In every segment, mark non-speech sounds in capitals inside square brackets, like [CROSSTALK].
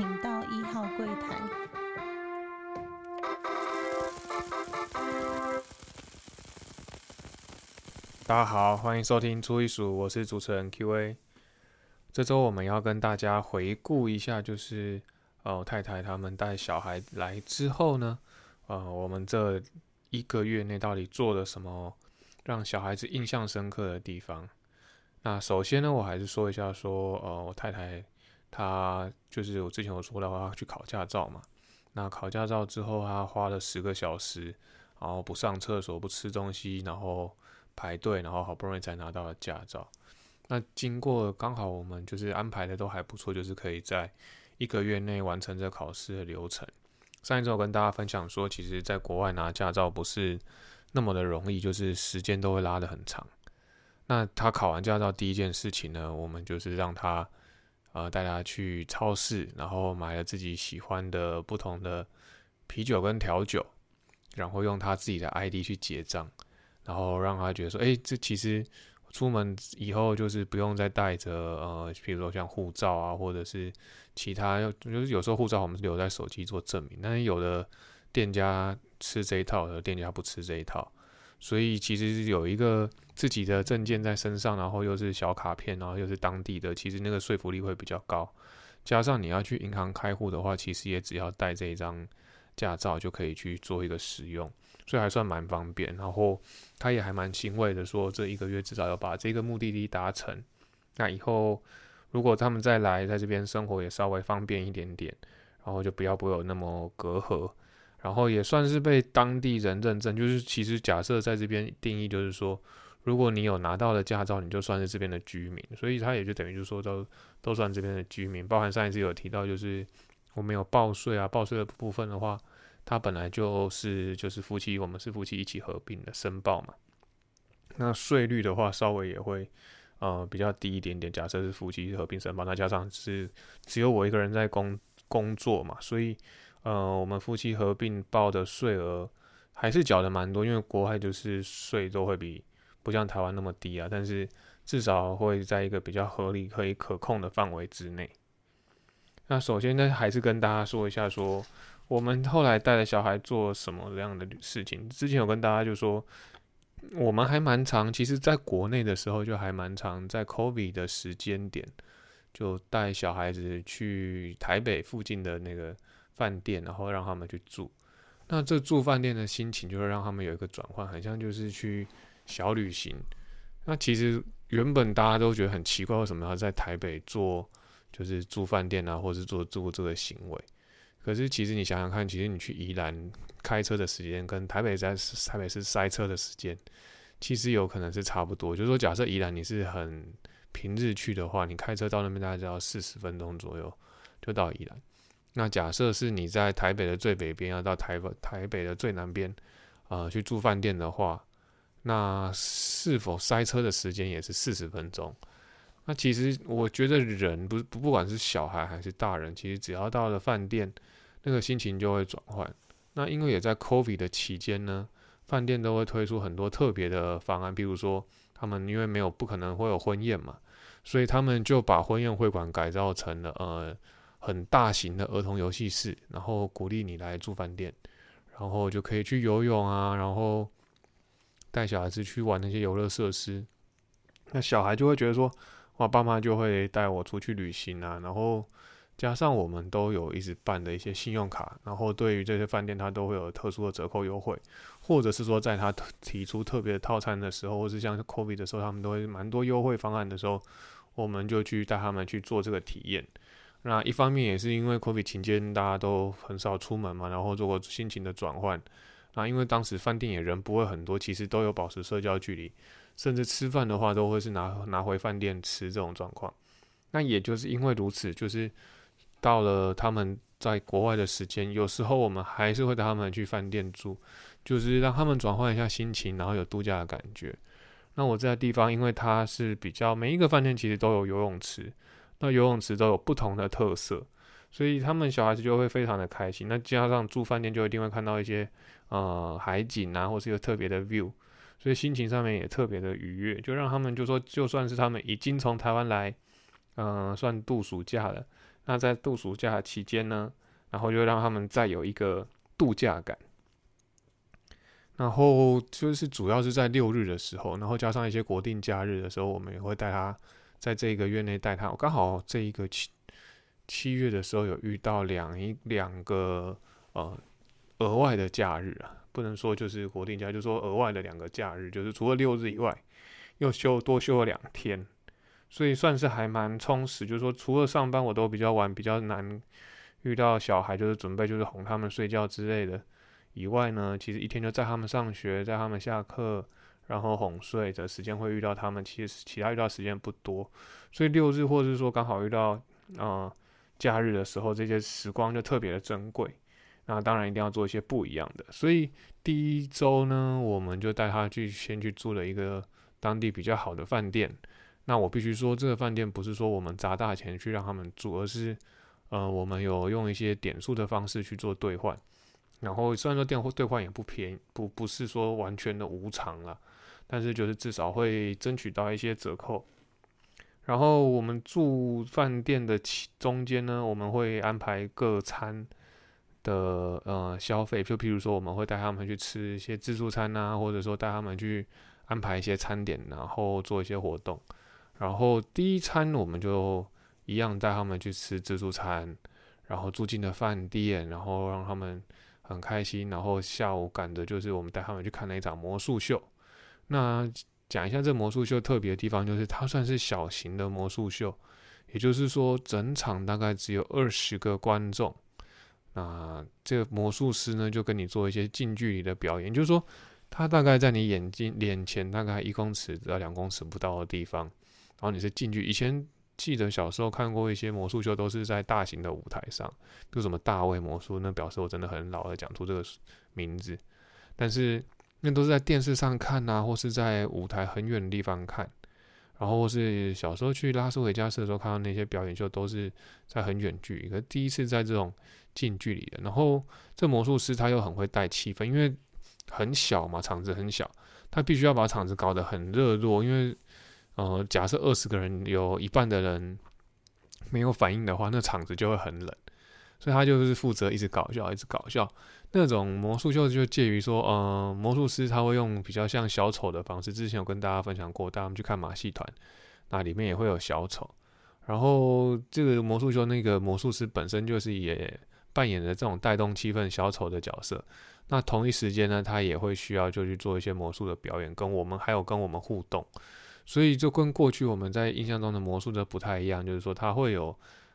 请到一号柜台。大家好，欢迎收听初一数，我是主持人 Q&A。这周我们要跟大家回顾一下，就是呃太太他们带小孩来之后呢，呃我们这一个月内到底做了什么让小孩子印象深刻的地方？那首先呢，我还是说一下，说呃我太太他就是我之前有说到他去考驾照嘛，那考驾照之后，他花了十个小时，然后不上厕所，不吃东西，然后。排队，然后好不容易才拿到了驾照。那经过刚好我们就是安排的都还不错，就是可以在一个月内完成这考试的流程。上一周我跟大家分享说，其实在国外拿驾照不是那么的容易，就是时间都会拉得很长。那他考完驾照第一件事情呢，我们就是让他呃带他去超市，然后买了自己喜欢的不同的啤酒跟调酒，然后用他自己的 ID 去结账。然后让他觉得说，哎，这其实出门以后就是不用再带着呃，比如说像护照啊，或者是其他，就是有时候护照我们是留在手机做证明，但是有的店家吃这一套，有的店家不吃这一套，所以其实是有一个自己的证件在身上，然后又是小卡片，然后又是当地的，其实那个说服力会比较高。加上你要去银行开户的话，其实也只要带这一张驾照就可以去做一个使用。所以还算蛮方便，然后他也还蛮欣慰的，说这一个月至少要把这个目的地达成。那以后如果他们再来在这边生活，也稍微方便一点点，然后就不要不会有那么隔阂，然后也算是被当地人认证。就是其实假设在这边定义，就是说如果你有拿到了驾照，你就算是这边的居民，所以他也就等于就说都都算这边的居民。包含上一次有提到，就是我们有报税啊，报税的部分的话。他本来就是就是夫妻，我们是夫妻一起合并的申报嘛。那税率的话，稍微也会呃比较低一点点。假设是夫妻合并申报，那加上是只有我一个人在工工作嘛，所以呃我们夫妻合并报的税额还是缴的蛮多。因为国外就是税都会比不像台湾那么低啊，但是至少会在一个比较合理、可以可控的范围之内。那首先呢，还是跟大家说一下说。我们后来带着小孩做什么样的事情？之前有跟大家就说，我们还蛮长，其实在国内的时候就还蛮长，在 COVID 的时间点，就带小孩子去台北附近的那个饭店，然后让他们去住。那这住饭店的心情，就会让他们有一个转换，很像就是去小旅行。那其实原本大家都觉得很奇怪，为什么要在台北做，就是住饭店啊，或者是做做这个行为？可是，其实你想想看，其实你去宜兰开车的时间，跟台北在台北市塞车的时间，其实有可能是差不多。就是说，假设宜兰你是很平日去的话，你开车到那边大概就要四十分钟左右就到宜兰。那假设是你在台北的最北边，要到台北台北的最南边，呃，去住饭店的话，那是否塞车的时间也是四十分钟？那其实我觉得人不不不管是小孩还是大人，其实只要到了饭店，那个心情就会转换。那因为也在 COVID 的期间呢，饭店都会推出很多特别的方案，比如说他们因为没有不可能会有婚宴嘛，所以他们就把婚宴会馆改造成了呃很大型的儿童游戏室，然后鼓励你来住饭店，然后就可以去游泳啊，然后带小孩子去玩那些游乐设施，那小孩就会觉得说。我爸妈就会带我出去旅行啊，然后加上我们都有一直办的一些信用卡，然后对于这些饭店，它都会有特殊的折扣优惠，或者是说在他提出特别套餐的时候，或是像 COVI 的时候，他们都会蛮多优惠方案的时候，我们就去带他们去做这个体验。那一方面也是因为 COVID 期间大家都很少出门嘛，然后做过心情的转换。那因为当时饭店也人不会很多，其实都有保持社交距离。甚至吃饭的话，都会是拿拿回饭店吃这种状况。那也就是因为如此，就是到了他们在国外的时间，有时候我们还是会带他们去饭店住，就是让他们转换一下心情，然后有度假的感觉。那我在地方，因为它是比较每一个饭店其实都有游泳池，那游泳池都有不同的特色，所以他们小孩子就会非常的开心。那加上住饭店就一定会看到一些呃海景啊，或是一个特别的 view。所以心情上面也特别的愉悦，就让他们就说，就算是他们已经从台湾来，嗯，算度暑假了，那在度暑假期间呢，然后就让他们再有一个度假感。然后就是主要是在六日的时候，然后加上一些国定假日的时候，我们也会带他在这个月内带他。我刚好这一个七七月的时候有遇到两一两个呃额外的假日啊，不能说就是国定假，就说额外的两个假日，就是除了六日以外，又休多休了两天，所以算是还蛮充实。就是说除了上班我都比较晚，比较难遇到小孩，就是准备就是哄他们睡觉之类的。以外呢，其实一天就在他们上学，在他们下课，然后哄睡的时间会遇到他们，其实其他遇到时间不多，所以六日或者是说刚好遇到啊假日的时候，这些时光就特别的珍贵。那当然一定要做一些不一样的。所以第一周呢，我们就带他去先去住了一个当地比较好的饭店。那我必须说，这个饭店不是说我们砸大钱去让他们住，而是呃我们有用一些点数的方式去做兑换。然后虽然说电兑换也不便宜，不不是说完全的无偿了，但是就是至少会争取到一些折扣。然后我们住饭店的其中间呢，我们会安排各餐的呃消费，就譬如说我们会带他们去吃一些自助餐啊，或者说带他们去安排一些餐点，然后做一些活动。然后第一餐我们就一样带他们去吃自助餐，然后住进了饭店，然后让他们。很开心，然后下午赶的就是我们带他们去看那一场魔术秀。那讲一下这魔术秀特别的地方，就是它算是小型的魔术秀，也就是说整场大概只有二十个观众。那这个魔术师呢，就跟你做一些近距离的表演，就是说他大概在你眼睛脸前大概一公尺到两公尺不到的地方，然后你是近距以前。记得小时候看过一些魔术秀，都是在大型的舞台上，比如什么大卫魔术，那表示我真的很老了，讲出这个名字。但是那都是在电视上看啊，或是在舞台很远的地方看，然后或是小时候去拉斯维加斯的时候看到那些表演秀，都是在很远距离。可是第一次在这种近距离的，然后这魔术师他又很会带气氛，因为很小嘛，场子很小，他必须要把场子搞得很热络，因为。呃，假设二十个人有一半的人没有反应的话，那场子就会很冷。所以他就是负责一直搞笑，一直搞笑。那种魔术秀就介于说，呃，魔术师他会用比较像小丑的方式。之前有跟大家分享过，带他们去看马戏团，那里面也会有小丑。然后这个魔术秀那个魔术师本身就是也扮演着这种带动气氛小丑的角色。那同一时间呢，他也会需要就去做一些魔术的表演，跟我们还有跟我们互动。所以就跟过去我们在印象中的魔术的不太一样，就是说他会有，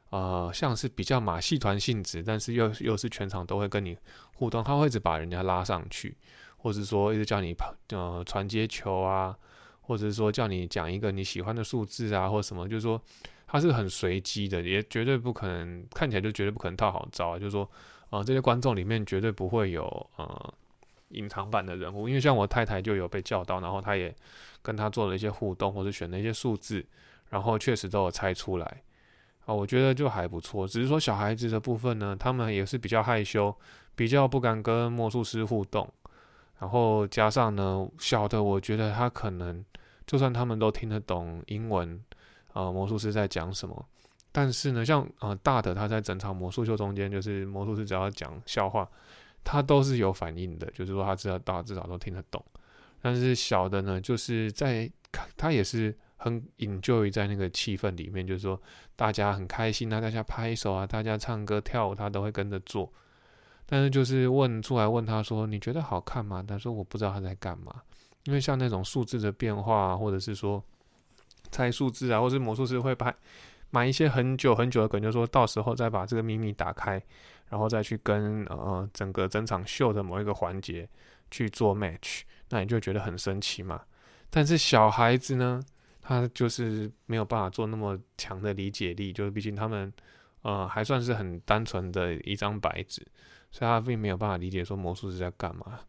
呃，像是比较马戏团性质，但是又又是全场都会跟你互动，他会一直把人家拉上去，或者说一直叫你跑，呃，传接球啊，或者是说叫你讲一个你喜欢的数字啊，或什么，就是说它是很随机的，也绝对不可能看起来就绝对不可能套好招啊，就是说，呃，这些观众里面绝对不会有呃隐藏版的人物，因为像我太太就有被叫到，然后她也。跟他做了一些互动，或者选了一些数字，然后确实都有猜出来啊，我觉得就还不错。只是说小孩子的部分呢，他们也是比较害羞，比较不敢跟魔术师互动。然后加上呢，小的我觉得他可能就算他们都听得懂英文，啊，魔术师在讲什么，但是呢，像啊大的他在整场魔术秀中间，就是魔术师只要讲笑话，他都是有反应的，就是说他知道大至少都听得懂。但是小的呢，就是在他也是很 enjoy 在那个气氛里面，就是说大家很开心啊，大家拍手啊，大家唱歌跳舞，他都会跟着做。但是就是问出来问他说：“你觉得好看吗？”他说：“我不知道他在干嘛。”因为像那种数字的变化，或者是说猜数字啊，或是魔术师会拍买一些很久很久的梗，就说到时候再把这个秘密打开，然后再去跟呃整个整场秀的某一个环节去做 match。那你就觉得很神奇嘛？但是小孩子呢，他就是没有办法做那么强的理解力，就是毕竟他们呃还算是很单纯的一张白纸，所以他并没有办法理解说魔术师在干嘛。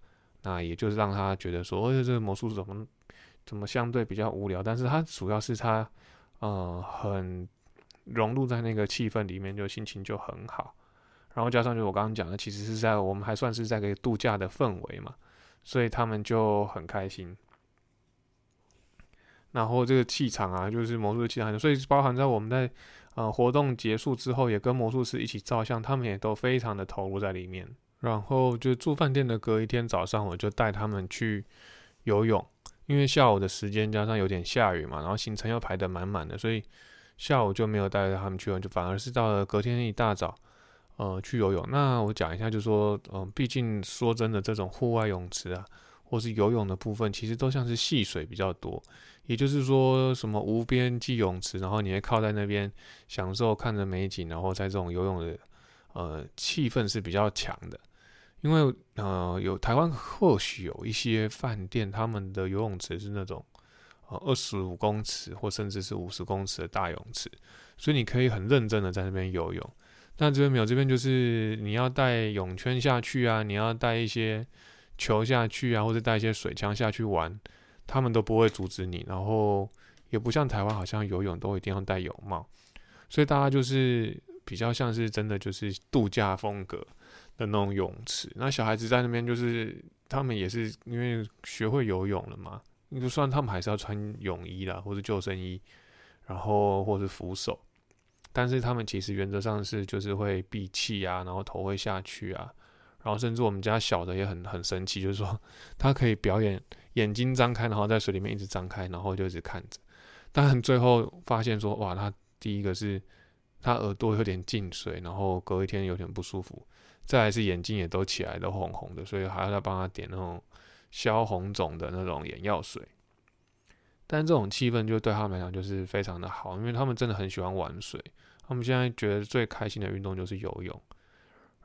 那也就是让他觉得说，哦，这个魔术怎么怎么相对比较无聊？但是他主要是他呃很融入在那个气氛里面，就心情就很好。然后加上就我刚刚讲的，其实是在我们还算是在个度假的氛围嘛。所以他们就很开心，然后这个气场啊，就是魔术的气场，所以包含在我们在呃活动结束之后，也跟魔术师一起照相，他们也都非常的投入在里面。然后就住饭店的隔一天早上，我就带他们去游泳，因为下午的时间加上有点下雨嘛，然后行程又排得满满的，所以下午就没有带着他们去游，就反而是到了隔天一大早，呃，去游泳。那我讲一下，就说，嗯，毕竟说真的，这种户外泳池啊，或是游泳的部分，其实都像是戏水比较多，也就是说，什么无边际泳池，然后你会靠在那边享受看着美景，然后在这种游泳的。呃，气氛是比较强的，因为呃，有台湾或许有一些饭店，他们的游泳池是那种呃二十五公尺或甚至是五十公尺的大泳池，所以你可以很认真的在那边游泳。但这边没有，这边就是你要带泳圈下去啊，你要带一些球下去啊，或者带一些水枪下去玩，他们都不会阻止你。然后也不像台湾，好像游泳都一定要戴泳帽，所以大家就是。比较像是真的就是度假风格的那种泳池，那小孩子在那边就是他们也是因为学会游泳了嘛，就算他们还是要穿泳衣啦，或者救生衣，然后或是扶手，但是他们其实原则上是就是会闭气啊，然后头会下去啊，然后甚至我们家小的也很很神奇，就是说他可以表演眼睛张开，然后在水里面一直张开，然后就一直看着，但最后发现说哇，他第一个是。他耳朵有点进水，然后隔一天有点不舒服，再来是眼睛也都起来都红红的，所以还要再帮他点那种消红肿的那种眼药水。但这种气氛就对他们来讲就是非常的好，因为他们真的很喜欢玩水。他们现在觉得最开心的运动就是游泳。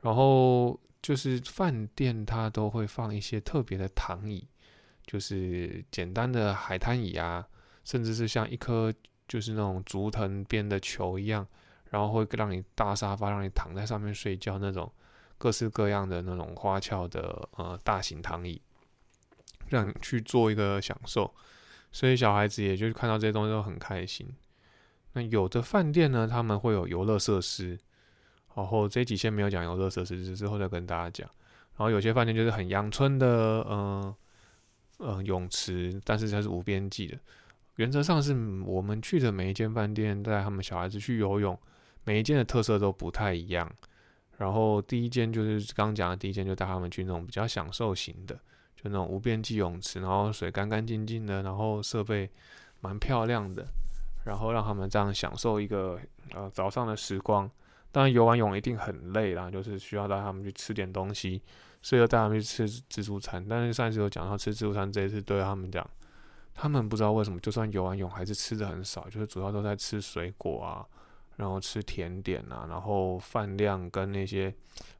然后就是饭店它都会放一些特别的躺椅，就是简单的海滩椅啊，甚至是像一颗就是那种竹藤编的球一样。然后会让你大沙发，让你躺在上面睡觉那种各式各样的那种花俏的呃大型躺椅，让你去做一个享受。所以小孩子也就看到这些东西都很开心。那有的饭店呢，他们会有游乐设施。然后这几先没有讲游乐设施，之后再跟大家讲。然后有些饭店就是很阳春的，嗯嗯泳池，但是它是无边际的。原则上是我们去的每一间饭店带他们小孩子去游泳。每一间的特色都不太一样，然后第一间就是刚讲的第一间，就带他们去那种比较享受型的，就那种无边际泳池，然后水干干净净的，然后设备蛮漂亮的，然后让他们这样享受一个呃早上的时光。当然游完泳一定很累啦，就是需要带他们去吃点东西，所以要带他们去吃自助餐。但是上一次有讲到吃自助餐，这一次对他们讲，他们不知道为什么，就算游完泳还是吃的很少，就是主要都在吃水果啊。然后吃甜点啊，然后饭量跟那些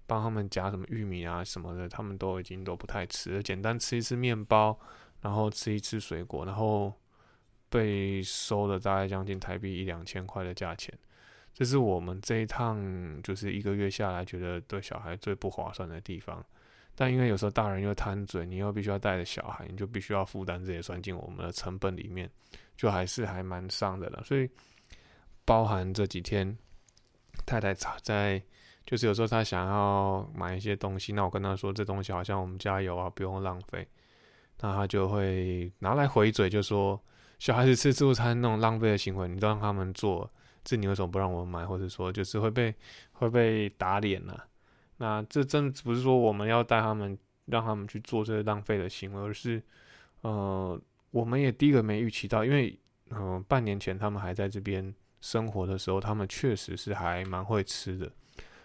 帮他们夹什么玉米啊什么的，他们都已经都不太吃，简单吃一次面包，然后吃一次水果，然后被收了大概将近台币一两千块的价钱，这是我们这一趟就是一个月下来觉得对小孩最不划算的地方。但因为有时候大人又贪嘴，你又必须要带着小孩，你就必须要负担这些，算进我们的成本里面，就还是还蛮伤的了，所以。包含这几天，太太在，就是有时候她想要买一些东西，那我跟她说这东西好像我们家有啊，不用浪费，那她就会拿来回嘴，就说小孩子吃自助餐那种浪费的行为，你都让他们做，这你为什么不让我买？或者说就是会被会被打脸呢？那这真不是说我们要带他们让他们去做这些浪费的行为，而是呃，我们也第一个没预期到，因为嗯，半年前他们还在这边。生活的时候，他们确实是还蛮会吃的，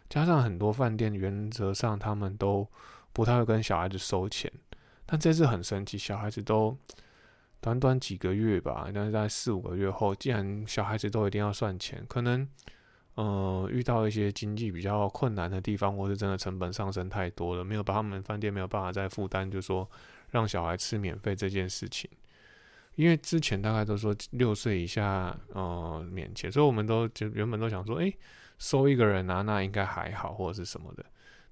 加上很多饭店原则上他们都不太会跟小孩子收钱，但这次很神奇，小孩子都短短几个月吧，但是在四五个月后，既然小孩子都一定要算钱，可能呃遇到一些经济比较困难的地方，或是真的成本上升太多了，没有把他们饭店没有办法再负担，就说让小孩吃免费这件事情。因为之前大概都说六岁以下，呃，免钱，所以我们都就原本都想说，哎，收一个人啊，那应该还好，或者是什么的。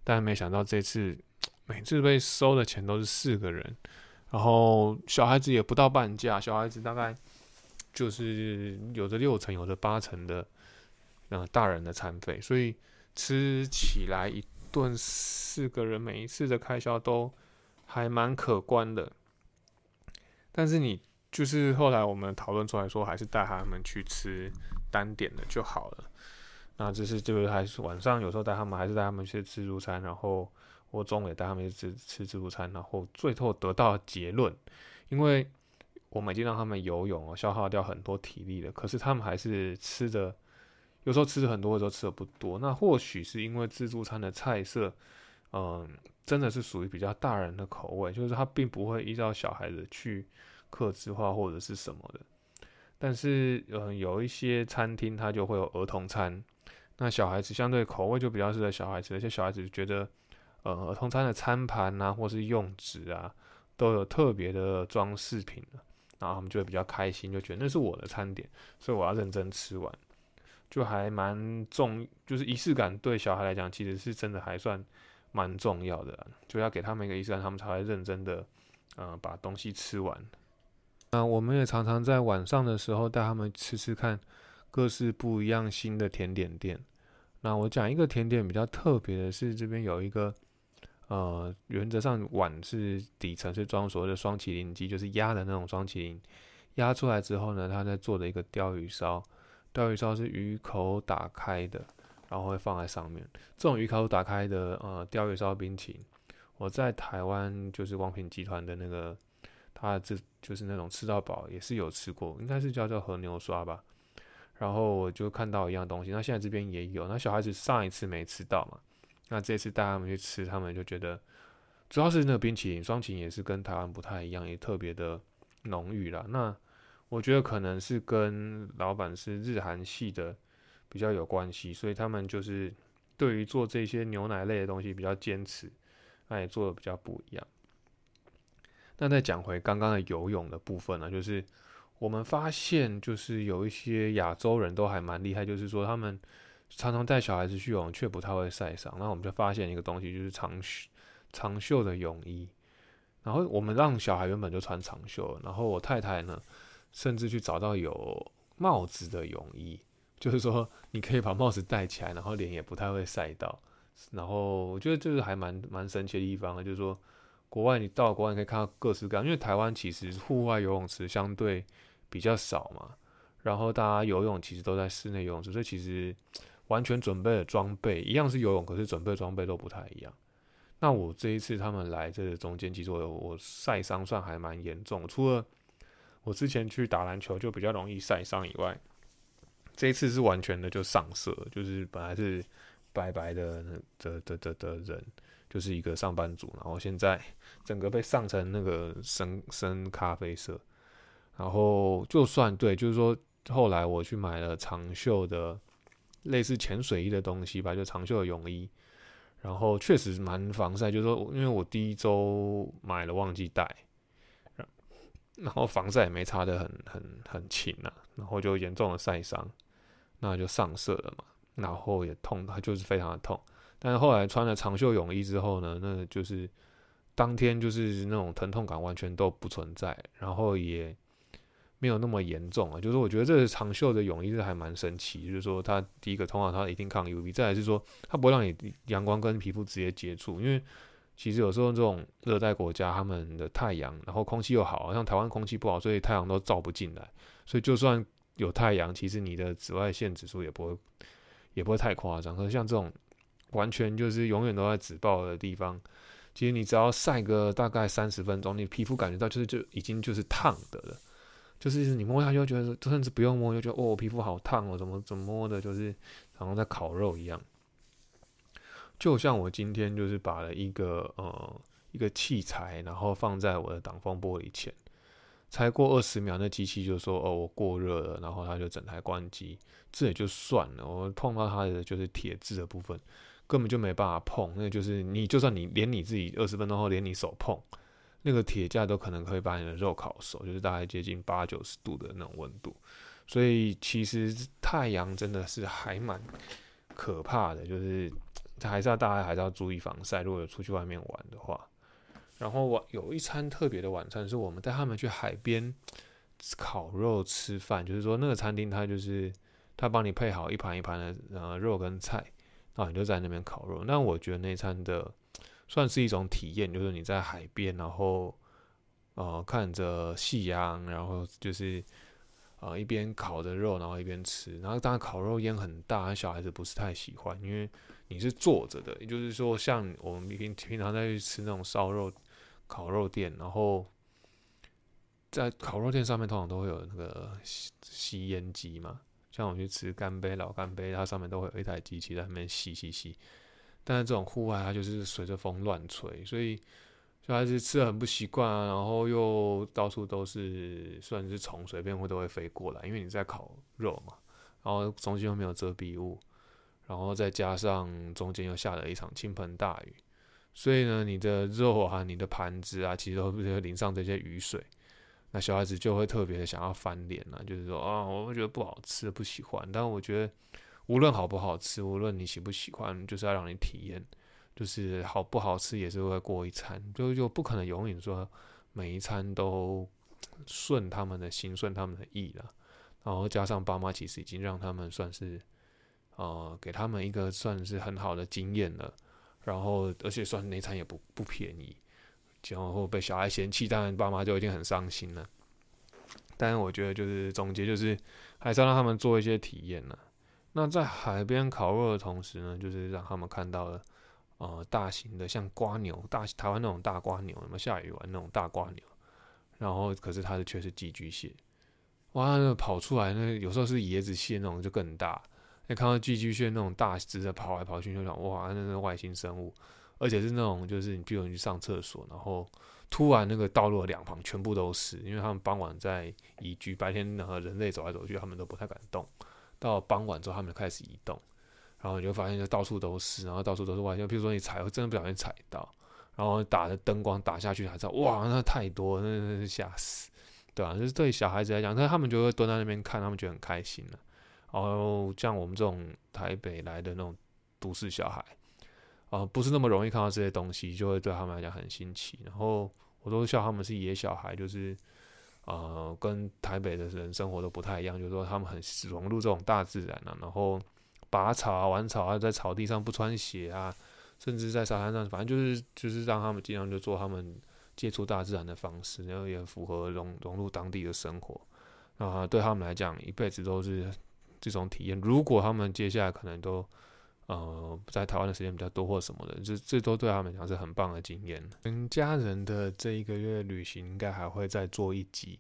但没想到这次 [TSK] 每次被收的钱都是四个人，然后小孩子也不到半价，小孩子大概就是有的六成，有的八成的，呃，大人的餐费，所以吃起来一顿四个人每一次的开销都还蛮可观的。但是你。就是后来我们讨论出来说，还是带他们去吃单点的就好了。那这是就是还是晚上有时候带他们，还是带他们去吃自助餐，然后我中午也带他们去吃吃自助餐，然后最后得到结论，因为我们已经让他们游泳哦，消耗掉很多体力了，可是他们还是吃的，有时候吃的很多，有时候吃的不多。那或许是因为自助餐的菜色，嗯，真的是属于比较大人的口味，就是他并不会依照小孩子去克制化或者是什么的。但是，嗯，有一些餐厅它就会有儿童餐。那小孩子相对口味就比较适合小孩子，而且小孩子觉得，呃，儿童餐的餐盘啊，或是用纸啊，都有特别的装饰品然后他们就会比较开心，就觉得那是我的餐点，所以我要认真吃完，就还蛮重，就是仪式感对小孩来讲，其实是真的还算蛮重要的，就要给他们一个仪式感，他们才会认真的，呃，把东西吃完。那我们也常常在晚上的时候带他们吃吃看。各式不一样新的甜点店。那我讲一个甜点比较特别的是，这边有一个，呃，原则上碗是底层是装所谓的双麒麟鸡，就是鸭的那种双麒麟。压出来之后呢，他在做的一个鲷鱼烧，鲷鱼烧是鱼口打开的，然后会放在上面。这种鱼口打开的呃鲷鱼烧冰淇淋，我在台湾就是王品集团的那个，他这就是那种吃到饱也是有吃过，应该是叫做和牛刷吧。然后我就看到一样东西，那现在这边也有。那小孩子上一次没吃到嘛，那这次带他们去吃，他们就觉得主要是那个冰淇淋，双擎也是跟台湾不太一样，也特别的浓郁啦。那我觉得可能是跟老板是日韩系的比较有关系，所以他们就是对于做这些牛奶类的东西比较坚持，那也做的比较不一样。那再讲回刚刚的游泳的部分呢，就是。我们发现，就是有一些亚洲人都还蛮厉害，就是说他们常常带小孩子去游泳，却不太会晒伤。那我们就发现一个东西，就是长袖长袖的泳衣。然后我们让小孩原本就穿长袖，然后我太太呢，甚至去找到有帽子的泳衣，就是说你可以把帽子戴起来，然后脸也不太会晒到。然后我觉得就是还蛮蛮神奇的地方，就是说国外你到国外可以看到各式各样，因为台湾其实户外游泳池相对。比较少嘛，然后大家游泳其实都在室内游泳池，所以其实完全准备的装备一样是游泳，可是准备装备都不太一样。那我这一次他们来这中间，其实我我晒伤算还蛮严重，除了我之前去打篮球就比较容易晒伤以外，这一次是完全的就上色，就是本来是白白的的的的的人，就是一个上班族，然后现在整个被上成那个深深咖啡色。然后就算对，就是说后来我去买了长袖的类似潜水衣的东西吧，就长袖的泳衣，然后确实蛮防晒。就是说，因为我第一周买了忘记带，然后防晒也没擦的很很很勤啊，然后就严重的晒伤，那就上色了嘛，然后也痛，它就是非常的痛。但是后来穿了长袖泳衣之后呢，那就是当天就是那种疼痛感完全都不存在，然后也。没有那么严重啊，就是我觉得这个长袖的泳衣是还蛮神奇，就是说它第一个通常它一定抗 UV，再来是说它不会让你阳光跟皮肤直接接触，因为其实有时候这种热带国家他们的太阳，然后空气又好，像台湾空气不好，所以太阳都照不进来，所以就算有太阳，其实你的紫外线指数也不会也不会太夸张。可是像这种完全就是永远都在紫爆的地方，其实你只要晒个大概三十分钟，你皮肤感觉到就是就已经就是烫的了。就是你摸下去就觉得，甚至不用摸就觉得哦，皮肤好烫哦，怎么怎么摸的，就是好像在烤肉一样。就像我今天就是把了一个呃一个器材，然后放在我的挡风玻璃前，才过二十秒，那机器就说哦我过热了，然后它就整台关机。这也就算了，我碰到它的就是铁质的部分，根本就没办法碰。那就是你就算你连你自己二十分钟后连你手碰。那个铁架都可能可以把你的肉烤熟，就是大概接近八九十度的那种温度，所以其实太阳真的是还蛮可怕的，就是 [TSK] 还是要大家还是要注意防晒。如果有出去外面玩的话，然后我有一餐特别的晚餐，是我们带他们去海边烤肉吃饭，就是说那个餐厅它就是他帮你配好一盘一盘的呃肉跟菜，然后你就在那边烤肉。那我觉得那餐的。算是一种体验，就是你在海边，然后呃看着夕阳，然后就是呃，一边烤着肉，然后一边吃，然后当然烤肉烟很大，小孩子不是太喜欢，因为你是坐着的，也就是说，像我们平平常在去吃那种烧肉、烤肉店，然后在烤肉店上面通常都会有那个吸吸烟机嘛，像我去吃干杯老干杯，它上面都会有一台机器在那边吸吸吸，但是这种户外它就是随着风乱吹，所以。小孩子吃的很不习惯啊，然后又到处都是算是虫，随便会都会飞过来，因为你在烤肉嘛，然后中间又没有遮蔽物，然后再加上中间又下了一场倾盆大雨，所以呢，你的肉啊、你的盘子啊，其实都会淋上这些雨水，那小孩子就会特别的想要翻脸啊，就是说啊，我觉得不好吃，不喜欢。但我觉得无论好不好吃，无论你喜不喜欢，就是要让你体验。就是好不好吃也是会过一餐，就就不可能永远说每一餐都顺他们的心、顺他们的意了。然后加上爸妈其实已经让他们算是，呃，给他们一个算是很好的经验了。然后而且算那餐也不不便宜，然后被小孩嫌弃，当然爸妈就已经很伤心了。但是我觉得就是总结就是，还是要让他们做一些体验呢。那在海边烤肉的同时呢，就是让他们看到了。呃，大型的像瓜牛，大台湾那种大瓜牛，什么下雨玩那种大瓜牛？然后可是它的却是寄居蟹，哇，那跑出来那有时候是椰子蟹那种就更大。你看到寄居蟹那种大只的跑来跑去，就想哇，那是外星生物，而且是那种就是你比如你去上厕所，然后突然那个道路两旁全部都是，因为他们傍晚在移居，白天和人类走来走去，他们都不太敢动，到傍晚之后他们就开始移动。然后你就发现就到处都是，然后到处都是外星。比如说你踩，真的不小心踩到，然后打的灯光打下去才知道，哇，那太多，那那是吓死，对吧？就是对小孩子来讲，那他们就会蹲在那边看，他们觉得很开心了。然后像我们这种台北来的那种都市小孩，啊，不是那么容易看到这些东西，就会对他们来讲很新奇。然后我都笑他们是野小孩，就是呃，跟台北的人生活都不太一样，就是说他们很融入这种大自然啊，然后。拔草啊，玩草啊，在草地上不穿鞋啊，甚至在沙滩上，反正就是就是让他们尽量就做他们接触大自然的方式，然后也符合融融入当地的生活。啊，对他们来讲，一辈子都是这种体验。如果他们接下来可能都呃在台湾的时间比较多或什么的，这这都对他们讲是很棒的经验。跟家人的这一个月旅行，应该还会再做一集。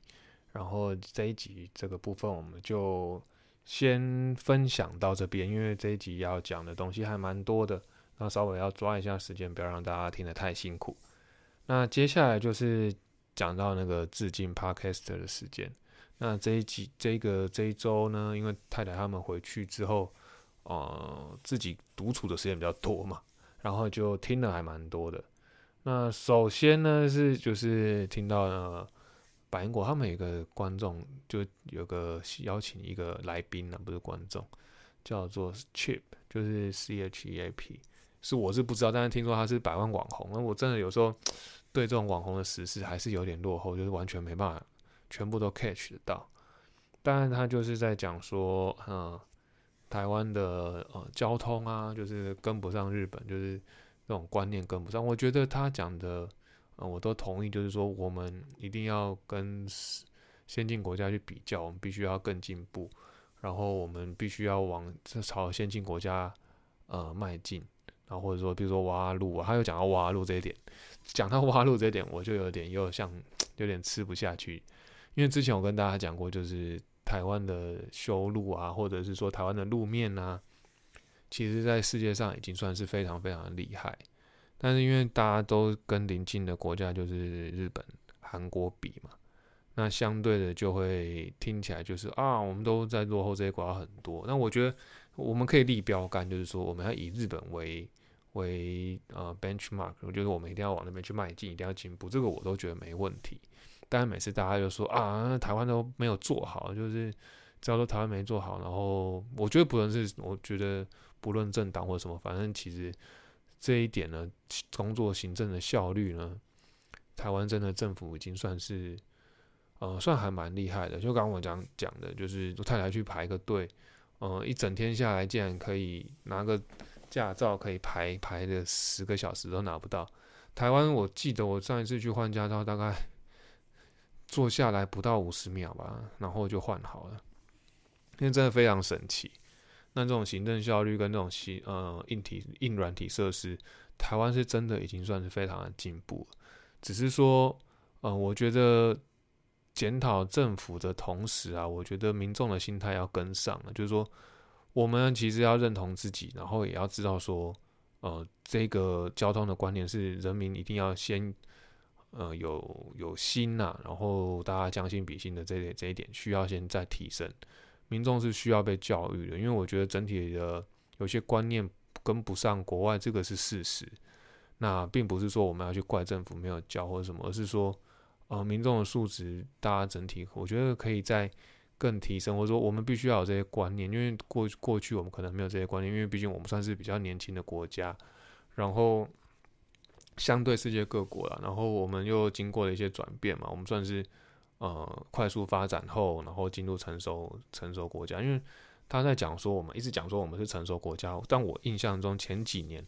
然后这一集这个部分，我们就。先分享到这边，因为这一集要讲的东西还蛮多的，那稍微要抓一下时间，不要让大家听得太辛苦。那接下来就是讲到那个致敬 Podcast 的时间。那这一集这个这一周呢，因为太太他们回去之后，呃，自己独处的时间比较多嘛，然后就听的还蛮多的。那首先呢是就是听到了。百英国他们有个观众，就有个邀请一个来宾呢，不是观众，叫做 Chip，就是 C H E A P，是我是不知道，但是听说他是百万网红，那我真的有时候对这种网红的实事还是有点落后，就是完全没办法全部都 catch 得到。当然他就是在讲说，嗯，台湾的呃交通啊，就是跟不上日本，就是这种观念跟不上。我觉得他讲的。我都同意，就是说，我们一定要跟先进国家去比较，我们必须要更进步，然后我们必须要往朝先进国家呃迈进，然后或者说，比如说挖路啊，他又讲到挖路这一点，讲到挖路这一点，我就有点又像有点吃不下去，因为之前我跟大家讲过，就是台湾的修路啊，或者是说台湾的路面啊，其实在世界上已经算是非常非常厉害。但是因为大家都跟邻近的国家就是日本、韩国比嘛，那相对的就会听起来就是啊，我们都在落后这些国家很多。那我觉得我们可以立标杆，就是说我们要以日本为为呃 benchmark，我觉得我们一定要往那边去迈进，一定要进步，这个我都觉得没问题。但是每次大家就说啊，台湾都没有做好，就是只要说台湾没做好，然后我觉得不论是我觉得不论政党或什么，反正其实。这一点呢，工作行政的效率呢，台湾真的政府已经算是，呃，算还蛮厉害的。就刚刚我讲讲的，就是太太去排个队，呃，一整天下来竟然可以拿个驾照，可以排排的十个小时都拿不到。台湾我记得我上一次去换驾照，大概坐下来不到五十秒吧，然后就换好了，因为真的非常神奇。那这种行政效率跟这种系呃硬体硬软体设施，台湾是真的已经算是非常的进步。只是说，呃，我觉得检讨政府的同时啊，我觉得民众的心态要跟上了，就是说，我们其实要认同自己，然后也要知道说，呃，这个交通的观念是人民一定要先。呃，有有心呐，然后大家将心比心的这点这一点需要先再提升，民众是需要被教育的，因为我觉得整体的有些观念跟不上国外，这个是事实。那并不是说我们要去怪政府没有教或者什么，而是说，呃，民众的素质，大家整体我觉得可以再更提升，或者说我们必须要有这些观念，因为过过去我们可能没有这些观念，因为毕竟我们算是比较年轻的国家，然后。相对世界各国了，然后我们又经过了一些转变嘛，我们算是呃快速发展后，然后进入成熟成熟国家。因为他在讲说，我们一直讲说我们是成熟国家，但我印象中前几年，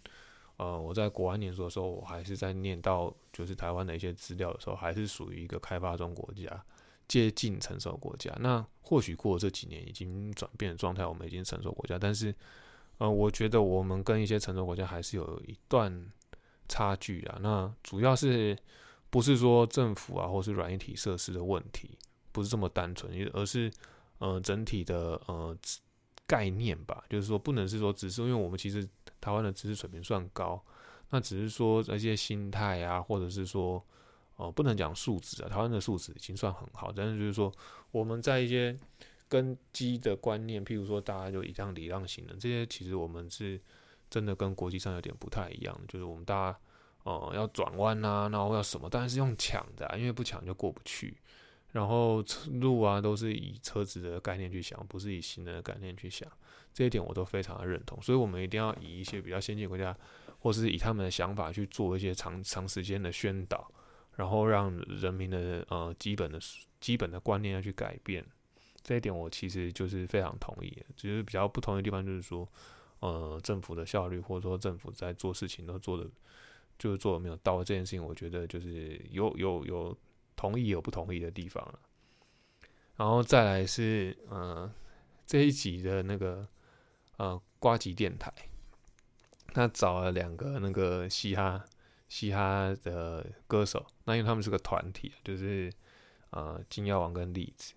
呃，我在国安念书的时候，我还是在念到就是台湾的一些资料的时候，还是属于一个开发中国家，接近成熟国家。那或许过了这几年已经转变的状态，我们已经成熟国家，但是呃，我觉得我们跟一些成熟国家还是有一段。差距啊，那主要是不是说政府啊，或是软硬体设施的问题，不是这么单纯，而是呃整体的呃概念吧。就是说，不能是说只是因为我们其实台湾的知识水平算高，那只是说一些心态啊，或者是说哦不能讲素质啊，台湾的素质已经算很好，但是就是说我们在一些根基的观念，譬如说大家就一样礼让行人，这些其实我们是。真的跟国际上有点不太一样，就是我们大家，呃，要转弯啊，然后要什么，当然是用抢的，因为不抢就过不去。然后路啊，都是以车子的概念去想，不是以行人的概念去想，这一点我都非常的认同。所以，我们一定要以一些比较先进国家，或是以他们的想法去做一些长长时间的宣导，然后让人民的呃基本的基本的观念要去改变。这一点我其实就是非常同意，只是比较不同的地方就是说。呃，政府的效率，或者说政府在做事情都做的，就是做的没有到这件事情，我觉得就是有有有同意有不同意的地方了。然后再来是呃这一集的那个呃瓜吉电台，他找了两个那个嘻哈嘻哈的歌手，那因为他们是个团体，就是呃金耀王跟栗子。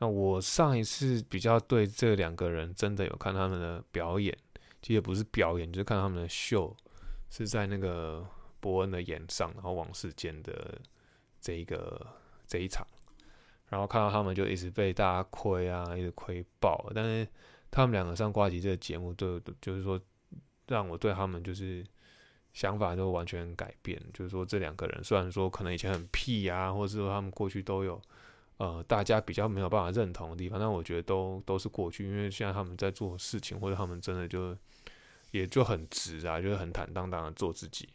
那我上一次比较对这两个人真的有看他们的表演。其实不是表演，就是看他们的秀，是在那个伯恩的演上，然后王世坚的这一个这一场，然后看到他们就一直被大家亏啊，一直亏爆。但是他们两个上瓜吉这个节目，都就是说让我对他们就是想法都完全改变。就是说这两个人虽然说可能以前很屁啊，或者是说他们过去都有。呃，大家比较没有办法认同的地方，但我觉得都都是过去，因为现在他们在做事情，或者他们真的就也就很直啊，就是很坦荡荡的做自己。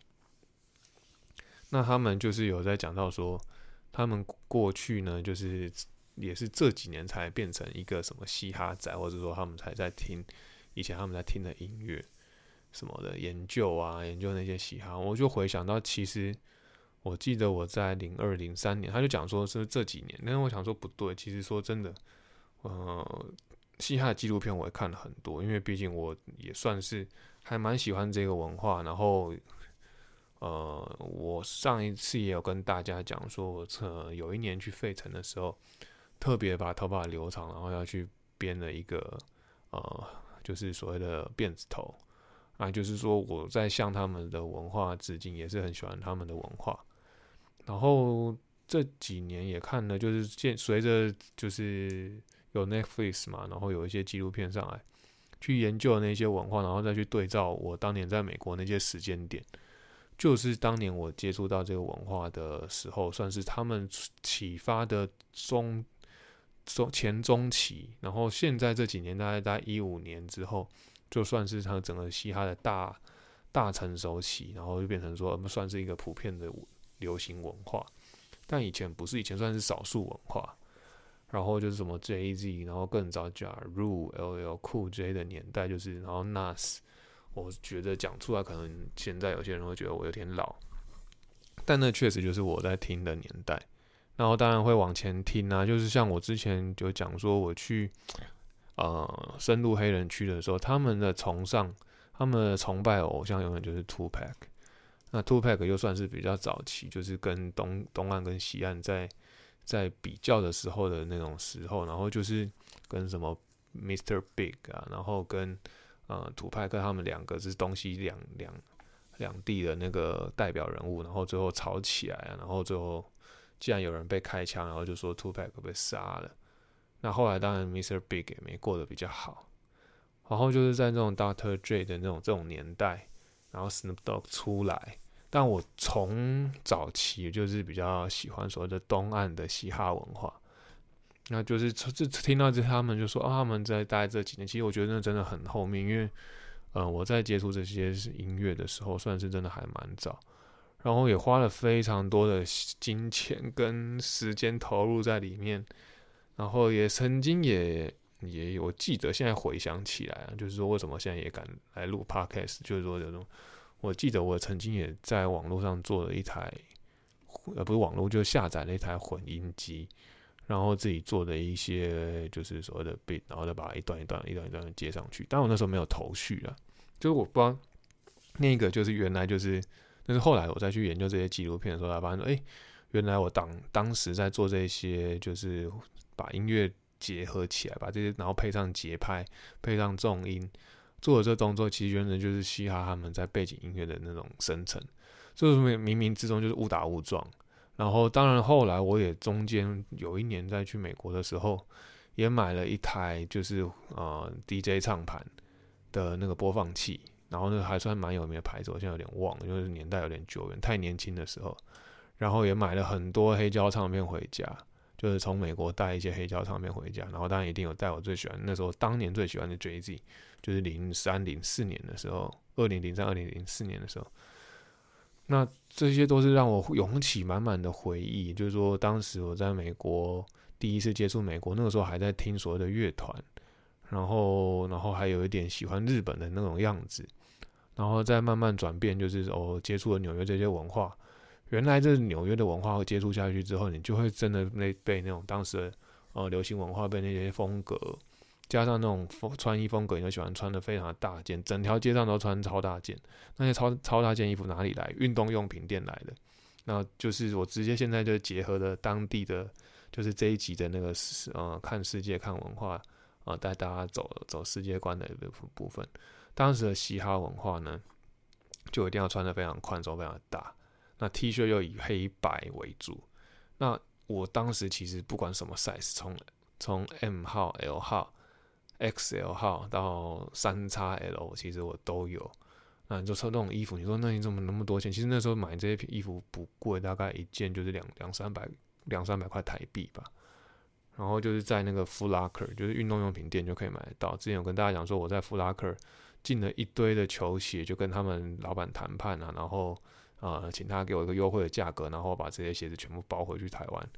那他们就是有在讲到说，他们过去呢，就是也是这几年才变成一个什么嘻哈仔，或者说他们才在听以前他们在听的音乐什么的研究啊，研究那些嘻哈，我就回想到其实。我记得我在零二零三年，他就讲说是这几年，但是我想说不对，其实说真的，呃，嘻哈纪录片我也看了很多，因为毕竟我也算是还蛮喜欢这个文化。然后，呃，我上一次也有跟大家讲说，我呃有一年去费城的时候，特别把头发留长，然后要去编了一个呃，就是所谓的辫子头啊，就是说我在向他们的文化致敬，也是很喜欢他们的文化。然后这几年也看了，就是见随着就是有 Netflix 嘛，然后有一些纪录片上来，去研究那些文化，然后再去对照我当年在美国那些时间点，就是当年我接触到这个文化的时候，算是他们启发的中中前中期，然后现在这几年大概在一五年之后，就算是他整个嘻哈的大大成熟期，然后就变成说算是一个普遍的。流行文化，但以前不是，以前算是少数文化。然后就是什么 JAZ，然后更早加入 L L Cool J 的年代，就是然后 Nas，我觉得讲出来可能现在有些人会觉得我有点老，但那确实就是我在听的年代。然后当然会往前听啊，就是像我之前就讲说，我去呃深入黑人区的时候，他们的崇尚、他们的崇拜偶像永远就是 Two Pack。那 Two Pack 又算是比较早期，就是跟东东岸跟西岸在在比较的时候的那种时候，然后就是跟什么 Mr. Big 啊，然后跟呃土派克他们两个是东西两两两地的那个代表人物，然后最后吵起来啊，然后最后既然有人被开枪，然后就说 Two Pack 被杀了。那后来当然 Mr. Big 也没过得比较好，然后就是在那种 Doctor Dre 的那种这种年代，然后 Snoop Dogg 出来。但我从早期就是比较喜欢所谓的东岸的嘻哈文化，那就是这听到这他们就说啊，他们在待这几年，其实我觉得那真的很后面，因为呃我在接触这些音乐的时候，算是真的还蛮早，然后也花了非常多的金钱跟时间投入在里面，然后也曾经也也我记得现在回想起来啊，就是说为什么现在也敢来录 podcast，就是说这种。我记得我曾经也在网络上做了一台，呃，不是网络，就下载了一台混音机，然后自己做的一些就是所谓的 beat，然后再把它一段一段、一段一段的接上去。但我那时候没有头绪了，就是我不知道那个就是原来就是，但是后来我再去研究这些纪录片的时候，才发现说，哎，原来我当当时在做这些，就是把音乐结合起来，把这些然后配上节拍，配上重音。做的这动作，其实原本就是嘻哈他们在背景音乐的那种生成，就是冥冥之中就是误打误撞。然后当然后来我也中间有一年在去美国的时候，也买了一台就是呃 DJ 唱盘的那个播放器，然后那还算蛮有名的牌子，我现在有点忘，了，就是年代有点久远，太年轻的时候。然后也买了很多黑胶唱片回家，就是从美国带一些黑胶唱片回家，然后当然一定有带我最喜欢那时候当年最喜欢的 Jay Z。就是零三零四年的时候，二零零三二零零四年的时候，那这些都是让我涌起满满的回忆。就是说，当时我在美国第一次接触美国，那个时候还在听所谓的乐团，然后，然后还有一点喜欢日本的那种样子，然后再慢慢转变，就是哦，接触了纽约这些文化。原来这纽约的文化接触下去之后，你就会真的被被那种当时的呃流行文化被那些风格。加上那种风穿衣风格，你就喜欢穿的非常的大件，整条街上都穿超大件。那些超超大件衣服哪里来？运动用品店来的。那就是我直接现在就结合了当地的，就是这一集的那个呃看世界看文化啊，带大家走走世界观的一个部分。当时的嘻哈文化呢，就一定要穿的非常宽松、非常大。那 T 恤又以黑白为主。那我当时其实不管什么 size，从从 M 号、L 号。XL 号到三叉 L，其实我都有。那你就说那种衣服，你说那你怎么那么多钱？其实那时候买这些衣服不贵，大概一件就是两两三百两三百块台币吧。然后就是在那个 Full Locker，就是运动用品店就可以买得到。之前有跟大家讲说，我在 Full Locker 进了一堆的球鞋，就跟他们老板谈判啊，然后呃请他给我一个优惠的价格，然后把这些鞋子全部包回去台湾。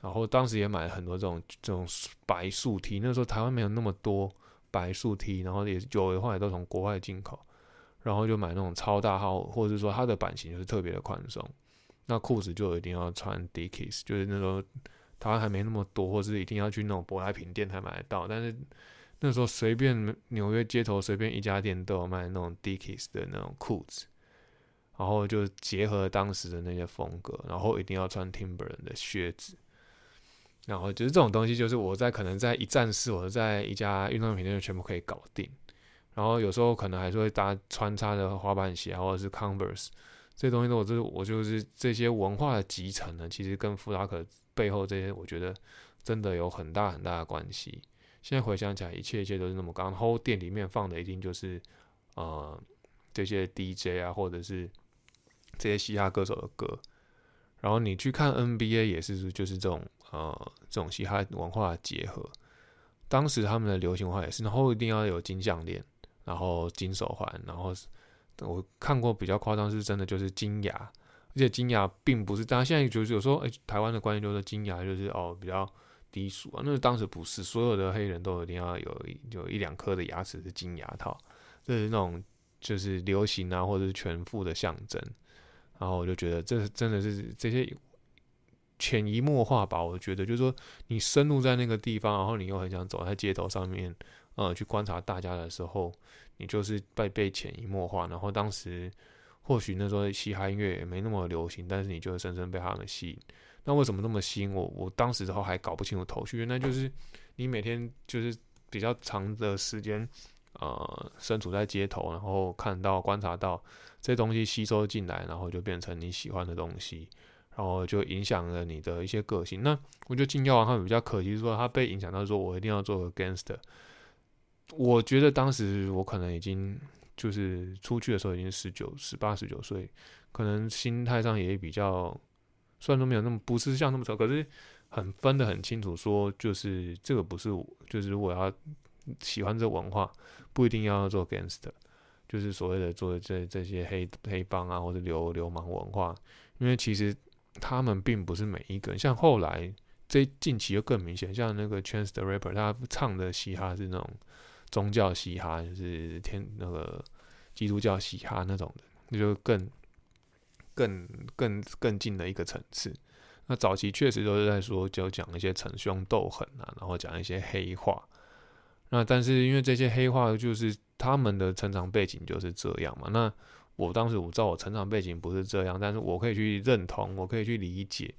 然后当时也买了很多这种这种白素 T，那时候台湾没有那么多白素 T，然后也有的话也都从国外进口，然后就买那种超大号，或者是说它的版型就是特别的宽松。那裤子就一定要穿 Dickies，就是那时候台湾还没那么多，或是一定要去那种舶来品店才买得到。但是那时候随便纽约街头随便一家店都有卖那种 Dickies 的那种裤子，然后就结合当时的那些风格，然后一定要穿 Timberland 的靴子。然后就是这种东西，就是我在可能在一站式，我在一家运动用品店全部可以搞定。然后有时候可能还是会搭穿插的滑板鞋或者是 Converse 这些东西，都我这我就是这些文化的集成呢，其实跟富拉克背后这些，我觉得真的有很大很大的关系。现在回想起来，一切一切都是那么刚好，店里面放的一定就是呃这些 DJ 啊，或者是这些嘻哈歌手的歌。然后你去看 NBA 也是，就是这种。呃，这种嘻哈文化结合，当时他们的流行文化也是，然后一定要有金项链，然后金手环，然后我看过比较夸张是真的就是金牙，而且金牙并不是，大家现在就是有时候，哎，台湾的观念就是金牙就是哦比较低俗啊，那当时不是，所有的黑人都一定要有有一两颗的牙齿是金牙套，这是那种就是流行啊或者是全副的象征，然后我就觉得这真的是这些。潜移默化吧。我觉得就是说，你深入在那个地方，然后你又很想走在街头上面，呃，去观察大家的时候，你就是被被潜移默化。然后当时或许那时候嘻哈音乐也没那么流行，但是你就深深被他们吸引。那为什么那么吸引我？我当时之后还搞不清楚头绪，原来就是你每天就是比较长的时间，呃，身处在街头，然后看到、观察到这东西吸收进来，然后就变成你喜欢的东西，然后就影响了你的一些个性。那我觉得金耀王他比较可惜，说他被影响到，说我一定要做个 gangster。我觉得当时我可能已经就是出去的时候已经十九、十八、十九岁，可能心态上也比较。虽然说没有那么不是像那么丑，可是很分得很清楚，说就是这个不是我，就是我要喜欢这文化，不一定要做 gangster，就是所谓的做这这些黑黑帮啊或者流流氓文化，因为其实他们并不是每一个人，像后来这近期又更明显，像那个 Chance the Rapper，他唱的嘻哈是那种宗教嘻哈，就是天那个基督教嘻哈那种的，那就更。更更更近的一个层次。那早期确实都是在说，就讲一些逞凶斗狠啊，然后讲一些黑话。那但是因为这些黑话就是他们的成长背景就是这样嘛。那我当时我知道我成长背景不是这样，但是我可以去认同，我可以去理解。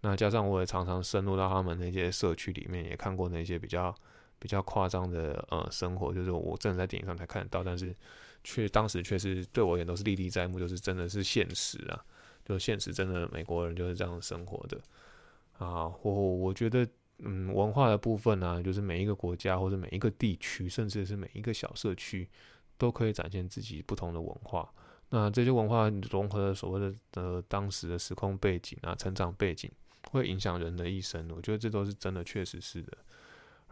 那加上我也常常深入到他们那些社区里面，也看过那些比较比较夸张的呃生活，就是我真的在电影上才看得到，但是。却当时确实对我也都是历历在目，就是真的是现实啊，就现实真的美国人就是这样生活的啊。我我觉得，嗯，文化的部分呢，就是每一个国家或者每一个地区，甚至是每一个小社区，都可以展现自己不同的文化。那这些文化融合了所谓的呃当时的时空背景啊、成长背景，会影响人的一生。我觉得这都是真的，确实是的。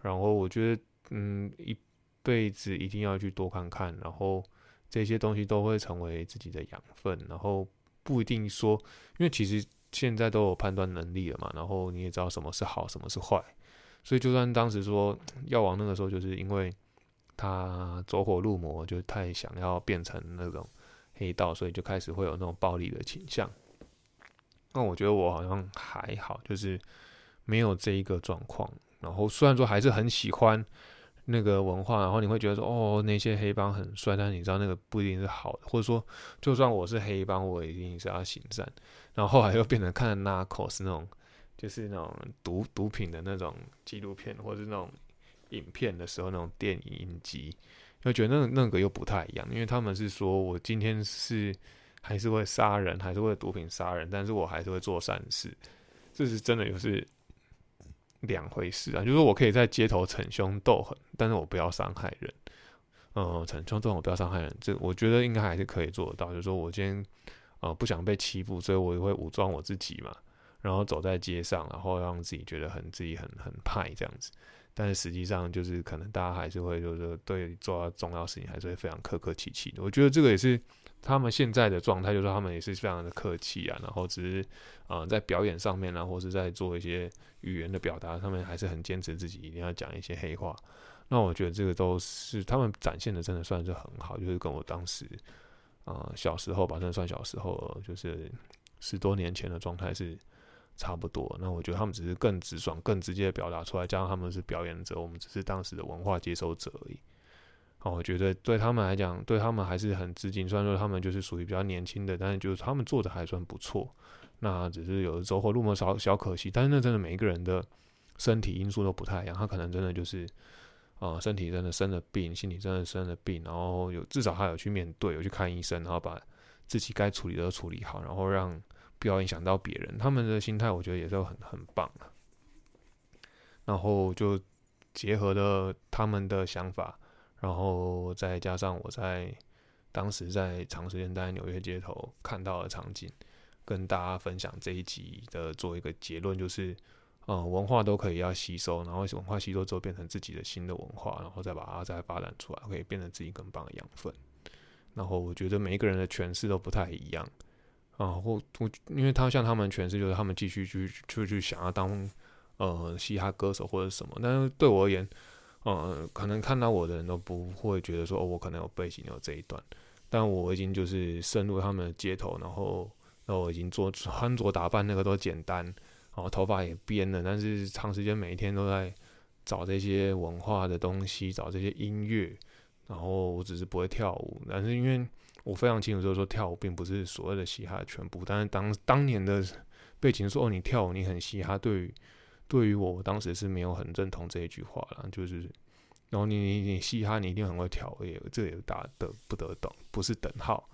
然后我觉得，嗯，一辈子一定要去多看看，然后。这些东西都会成为自己的养分，然后不一定说，因为其实现在都有判断能力了嘛，然后你也知道什么是好，什么是坏，所以就算当时说药王那个时候，就是因为他走火入魔，就太想要变成那种黑道，所以就开始会有那种暴力的倾向。那我觉得我好像还好，就是没有这一个状况，然后虽然说还是很喜欢。那个文化，然后你会觉得说，哦，那些黑帮很帅，但是你知道那个不一定是好的，或者说，就算我是黑帮，我一定是要行善。然后后来又变成看 Narcos 那种，就是那种毒毒品的那种纪录片，或者是那种影片的时候，那种电影影集，又觉得那那个又不太一样，因为他们是说我今天是还是会杀人，还是会毒品杀人，但是我还是会做善事，这是真的，就是。两回事啊，就是说我可以在街头逞凶斗狠，但是我不要伤害人。呃，逞凶斗狠，不要伤害人，这我觉得应该还是可以做得到。就是说我今天呃不想被欺负，所以我也会武装我自己嘛，然后走在街上，然后让自己觉得很自己很很派这样子。但是实际上就是可能大家还是会就是对做重要事情还是会非常客客气气的。我觉得这个也是。他们现在的状态就是，他们也是非常的客气啊，然后只是，呃，在表演上面啊，或是在做一些语言的表达，上面还是很坚持自己一定要讲一些黑话。那我觉得这个都是他们展现的，真的算是很好，就是跟我当时，啊，小时候吧，真的算小时候，就是十多年前的状态是差不多。那我觉得他们只是更直爽、更直接的表达出来，加上他们是表演者，我们只是当时的文化接收者而已。哦，我觉得对他们来讲，对他们还是很致敬。虽然说他们就是属于比较年轻的，但是就是他们做的还算不错。那只是有的走火入魔，少小可惜。但是那真的每一个人的身体因素都不太一样，他可能真的就是，呃，身体真的生了病，心理真的生了病，然后有至少他有去面对，有去看医生，然后把自己该处理的处理好，然后让不要影响到别人。他们的心态，我觉得也是很很棒啊。然后就结合了他们的想法。然后再加上我在当时在长时间待在纽约街头看到的场景，跟大家分享这一集的做一个结论，就是，呃，文化都可以要吸收，然后文化吸收之后变成自己的新的文化，然后再把它再发展出来，可以变成自己更棒的养分。然后我觉得每一个人的诠释都不太一样，啊，或我因为他像他们诠释就是他们继续去去去想要当呃嘻哈歌手或者什么，但是对我而言。嗯，可能看到我的人都不会觉得说，哦，我可能有背景有这一段，但我已经就是深入他们的街头，然后，然后我已经做穿着打扮那个都简单，然后，头发也编了，但是长时间每一天都在找这些文化的东西，找这些音乐，然后我只是不会跳舞，但是因为我非常清楚，就是说跳舞并不是所谓的嘻哈的全部，但是当当年的背景说哦，你跳舞你很嘻哈，对于对于我当时是没有很认同这一句话了，就是，然后你你你嘻哈你一定很会跳，也这也打的不得等，不是等号，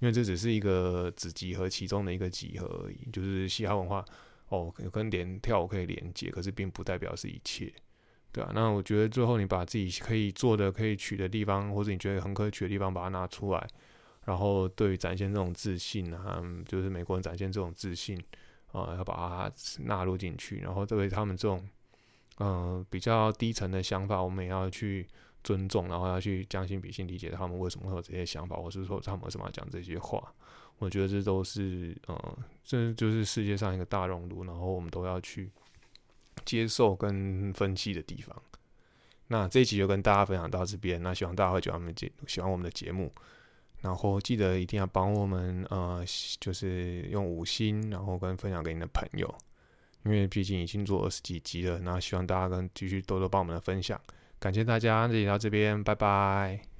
因为这只是一个只集合其中的一个集合而已，就是嘻哈文化。哦，跟连跳舞可以连接，可是并不代表是一切，对啊。那我觉得最后你把自己可以做的、可以取的地方，或者你觉得很可取的地方，把它拿出来，然后对于展现这种自信啊，就是美国人展现这种自信啊，要把它纳入进去，然后对于他们这种嗯比较低层的想法，我们也要去尊重，然后要去将心比心，理解他们为什么会有这些想法，或是说他们为什么要讲这些话。我觉得这都是，嗯，这就是世界上一个大熔炉，然后我们都要去接受跟分析的地方。那这一集就跟大家分享到这边，那希望大家会喜欢我们节，喜欢我们的节目，然后记得一定要帮我们，呃，就是用五星，然后跟分享给你的朋友，因为毕竟已经做二十几集了，那希望大家跟继续多多帮我们的分享，感谢大家，这里到这边，拜拜。